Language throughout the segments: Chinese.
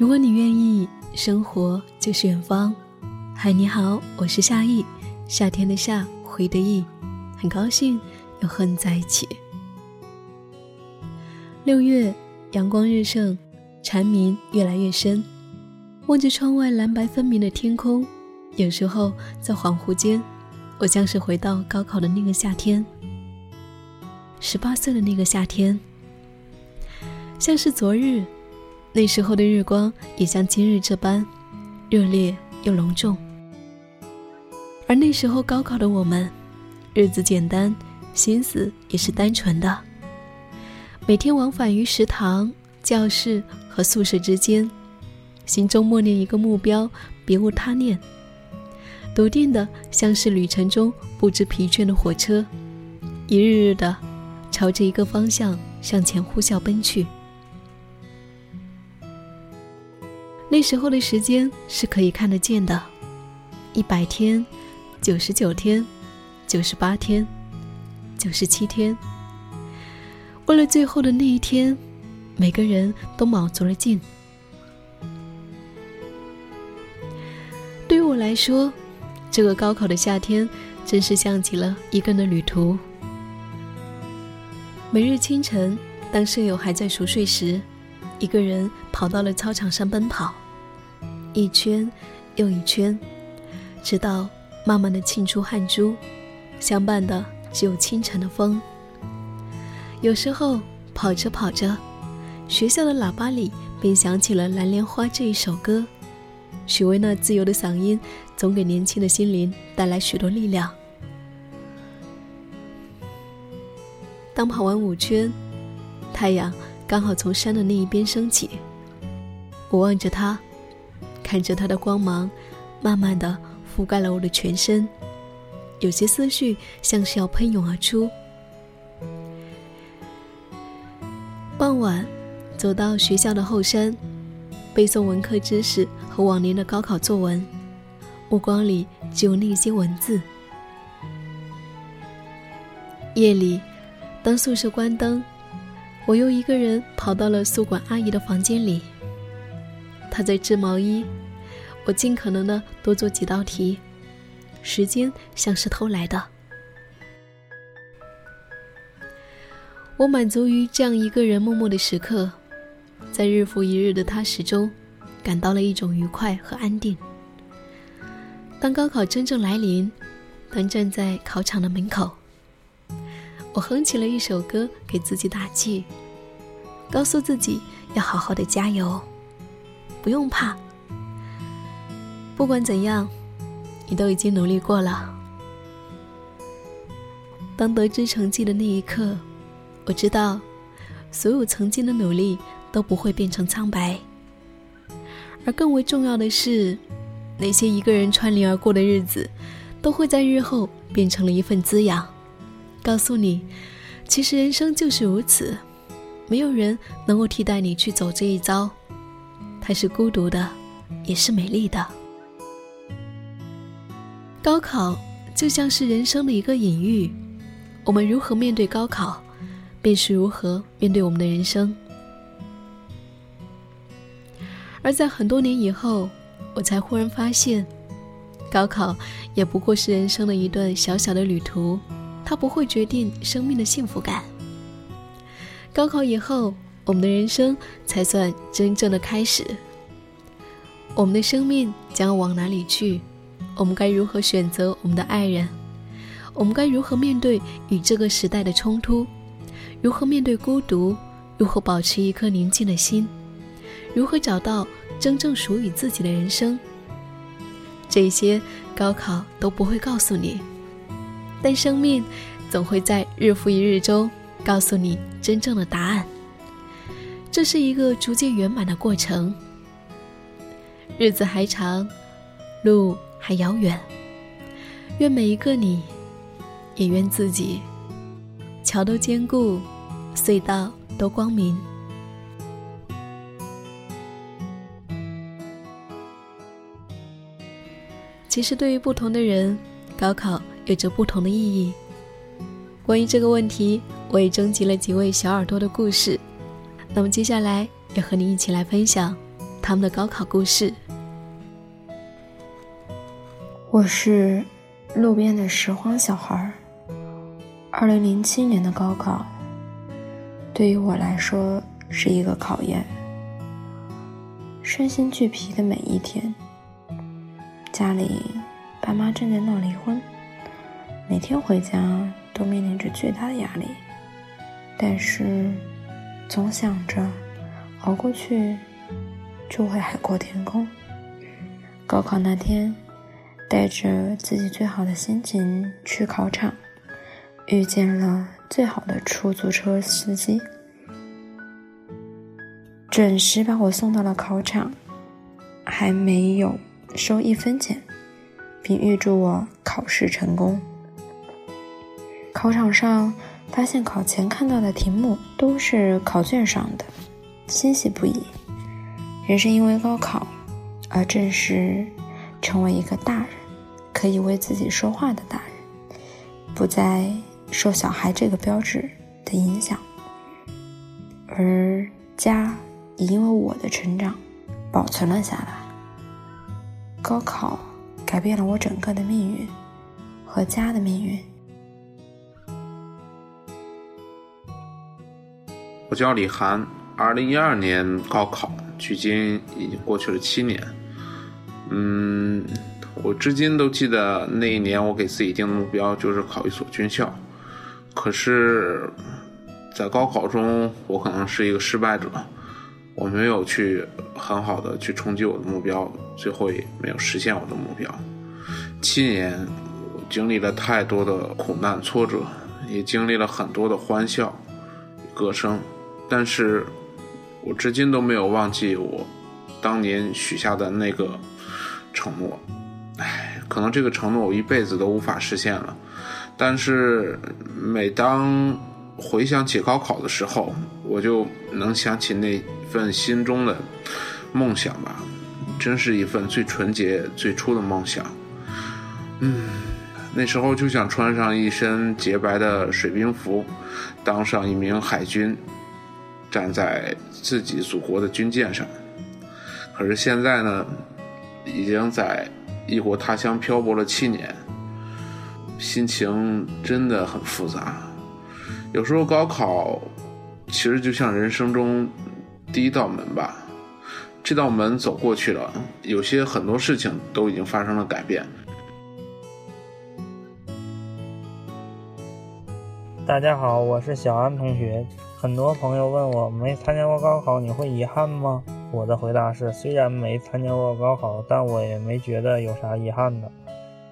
如果你愿意，生活就是远方。嗨，你好，我是夏意，夏天的夏，回的意，很高兴又和你在一起。六月，阳光日盛，蝉鸣越来越深。望着窗外蓝白分明的天空，有时候在恍惚间，我像是回到高考的那个夏天，十八岁的那个夏天，像是昨日。那时候的日光也像今日这般热烈又隆重，而那时候高考的我们，日子简单，心思也是单纯的。每天往返于食堂、教室和宿舍之间，心中默念一个目标，别无他念。笃定的像是旅程中不知疲倦的火车，一日日的朝着一个方向向前呼啸奔去。那时候的时间是可以看得见的，一百天、九十九天、九十八天、九十七天。为了最后的那一天，每个人都卯足了劲。对于我来说，这个高考的夏天真是像极了一个人的旅途。每日清晨，当舍友还在熟睡时，一个人跑到了操场上奔跑。一圈又一圈，直到慢慢的沁出汗珠，相伴的只有清晨的风。有时候跑着跑着，学校的喇叭里便响起了《蓝莲花》这一首歌。许巍那自由的嗓音，总给年轻的心灵带来许多力量。当跑完五圈，太阳刚好从山的那一边升起，我望着它。看着它的光芒，慢慢的覆盖了我的全身，有些思绪像是要喷涌而出。傍晚，走到学校的后山，背诵文科知识和往年的高考作文，目光里只有那些文字。夜里，当宿舍关灯，我又一个人跑到了宿管阿姨的房间里，他在织毛衣。我尽可能的多做几道题，时间像是偷来的。我满足于这样一个人默默的时刻，在日复一日的踏实中，感到了一种愉快和安定。当高考真正来临，当站在考场的门口，我哼起了一首歌给自己打气，告诉自己要好好的加油，不用怕。不管怎样，你都已经努力过了。当得知成绩的那一刻，我知道，所有曾经的努力都不会变成苍白。而更为重要的是，那些一个人穿林而过的日子，都会在日后变成了一份滋养，告诉你，其实人生就是如此，没有人能够替代你去走这一遭，它是孤独的，也是美丽的。高考就像是人生的一个隐喻，我们如何面对高考，便是如何面对我们的人生。而在很多年以后，我才忽然发现，高考也不过是人生的一段小小的旅途，它不会决定生命的幸福感。高考以后，我们的人生才算真正的开始。我们的生命将往哪里去？我们该如何选择我们的爱人？我们该如何面对与这个时代的冲突？如何面对孤独？如何保持一颗宁静的心？如何找到真正属于自己的人生？这些高考都不会告诉你，但生命总会在日复一日中告诉你真正的答案。这是一个逐渐圆满的过程。日子还长，路。还遥远，愿每一个你，也愿自己，桥都坚固，隧道都光明。其实，对于不同的人，高考有着不同的意义。关于这个问题，我也征集了几位小耳朵的故事，那么接下来要和你一起来分享他们的高考故事。我是路边的拾荒小孩。二零零七年的高考，对于我来说是一个考验。身心俱疲的每一天，家里爸妈正在闹离婚，每天回家都面临着巨大的压力，但是总想着熬过去就会海阔天空。高考那天。带着自己最好的心情去考场，遇见了最好的出租车司机，准时把我送到了考场，还没有收一分钱，并预祝我考试成功。考场上发现考前看到的题目都是考卷上的，欣喜不已。人生因为高考而正式成为一个大人。可以为自己说话的大人，不再受小孩这个标志的影响，而家也因为我的成长保存了下来。高考改变了我整个的命运和家的命运。我叫李涵，二零一二年高考，距今已经过去了七年。嗯。我至今都记得那一年，我给自己定的目标就是考一所军校。可是，在高考中，我可能是一个失败者，我没有去很好的去冲击我的目标，最后也没有实现我的目标。七年，我经历了太多的苦难挫折，也经历了很多的欢笑、歌声，但是我至今都没有忘记我当年许下的那个承诺。唉，可能这个承诺我一辈子都无法实现了，但是每当回想起高考的时候，我就能想起那份心中的梦想吧，真是一份最纯洁、最初的梦想。嗯，那时候就想穿上一身洁白的水兵服，当上一名海军，站在自己祖国的军舰上。可是现在呢，已经在。异国他乡漂泊了七年，心情真的很复杂。有时候高考其实就像人生中第一道门吧，这道门走过去了，有些很多事情都已经发生了改变。大家好，我是小安同学。很多朋友问我，没参加过高考，你会遗憾吗？我的回答是：虽然没参加过高考，但我也没觉得有啥遗憾的。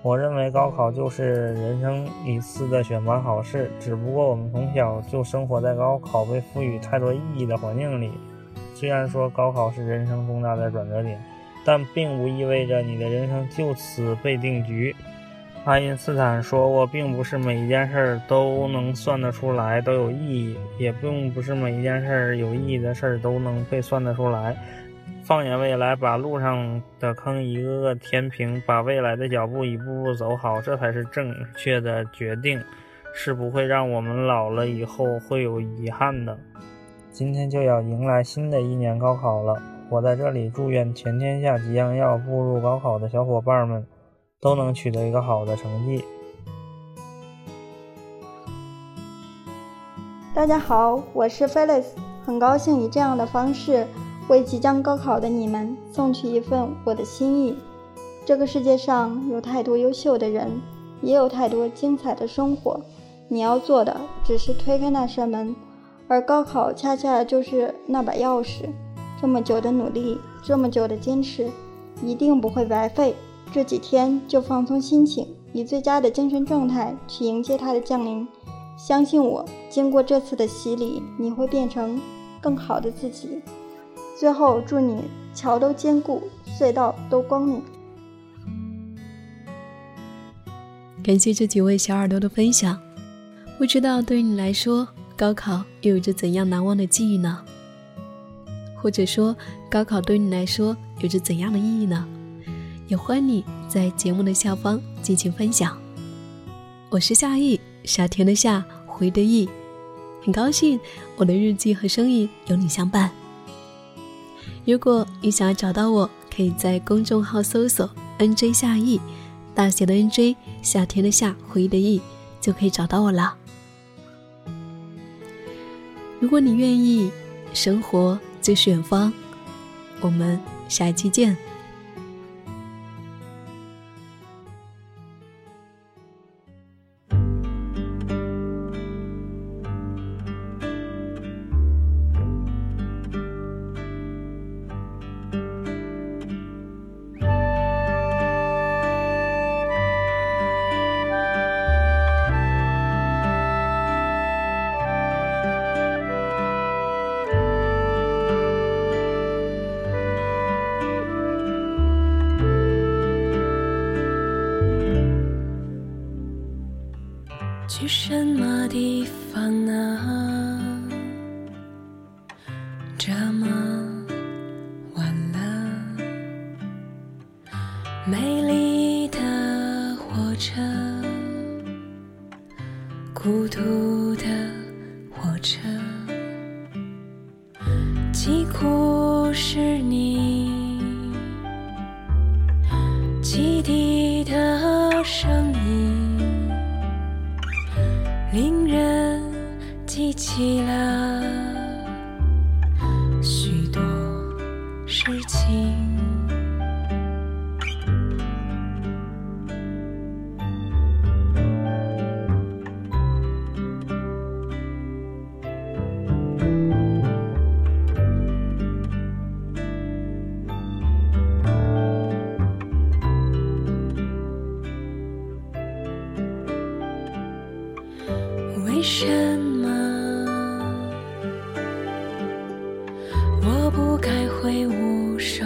我认为高考就是人生一次的选拔考试，只不过我们从小就生活在高考被赋予太多意义的环境里。虽然说高考是人生重大的转折点，但并不意味着你的人生就此被定局。爱因斯坦说过，并不是每一件事儿都能算得出来，都有意义；也并不是每一件事儿有意义的事儿都能被算得出来。放眼未来，把路上的坑一个个填平，把未来的脚步一步步走好，这才是正确的决定，是不会让我们老了以后会有遗憾的。今天就要迎来新的一年高考了，我在这里祝愿全天下即将要步入高考的小伙伴们。都能取得一个好的成绩。大家好，我是 Felix，很高兴以这样的方式为即将高考的你们送去一份我的心意。这个世界上有太多优秀的人，也有太多精彩的生活。你要做的只是推开那扇门，而高考恰恰就是那把钥匙。这么久的努力，这么久的坚持，一定不会白费。这几天就放松心情，以最佳的精神状态去迎接它的降临。相信我，经过这次的洗礼，你会变成更好的自己。最后，祝你桥都坚固，隧道都光明。感谢这几位小耳朵的分享。不知道对于你来说，高考又有着怎样难忘的记忆呢？或者说，高考对你来说有着怎样的意义呢？也欢迎你在节目的下方进行分享。我是夏意，夏天的夏，回的意，很高兴我的日记和声音有你相伴。如果你想要找到我，可以在公众号搜索 “nj 夏意”，大写的 “nj”，夏天的夏，回忆的忆，就可以找到我了。如果你愿意，生活就是远方。我们下期见。这么晚了，美丽的火车，孤独的火车，几乎是你汽笛的声音。令人记起了为什么？我不该挥舞手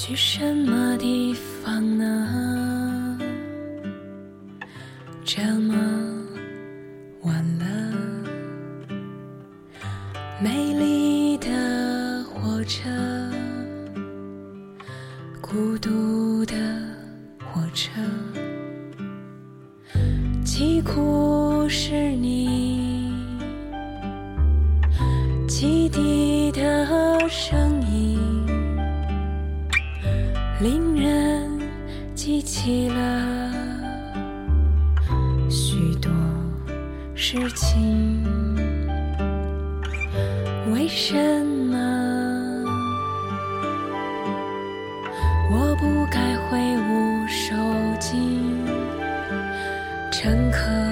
去什么地方呢？乘客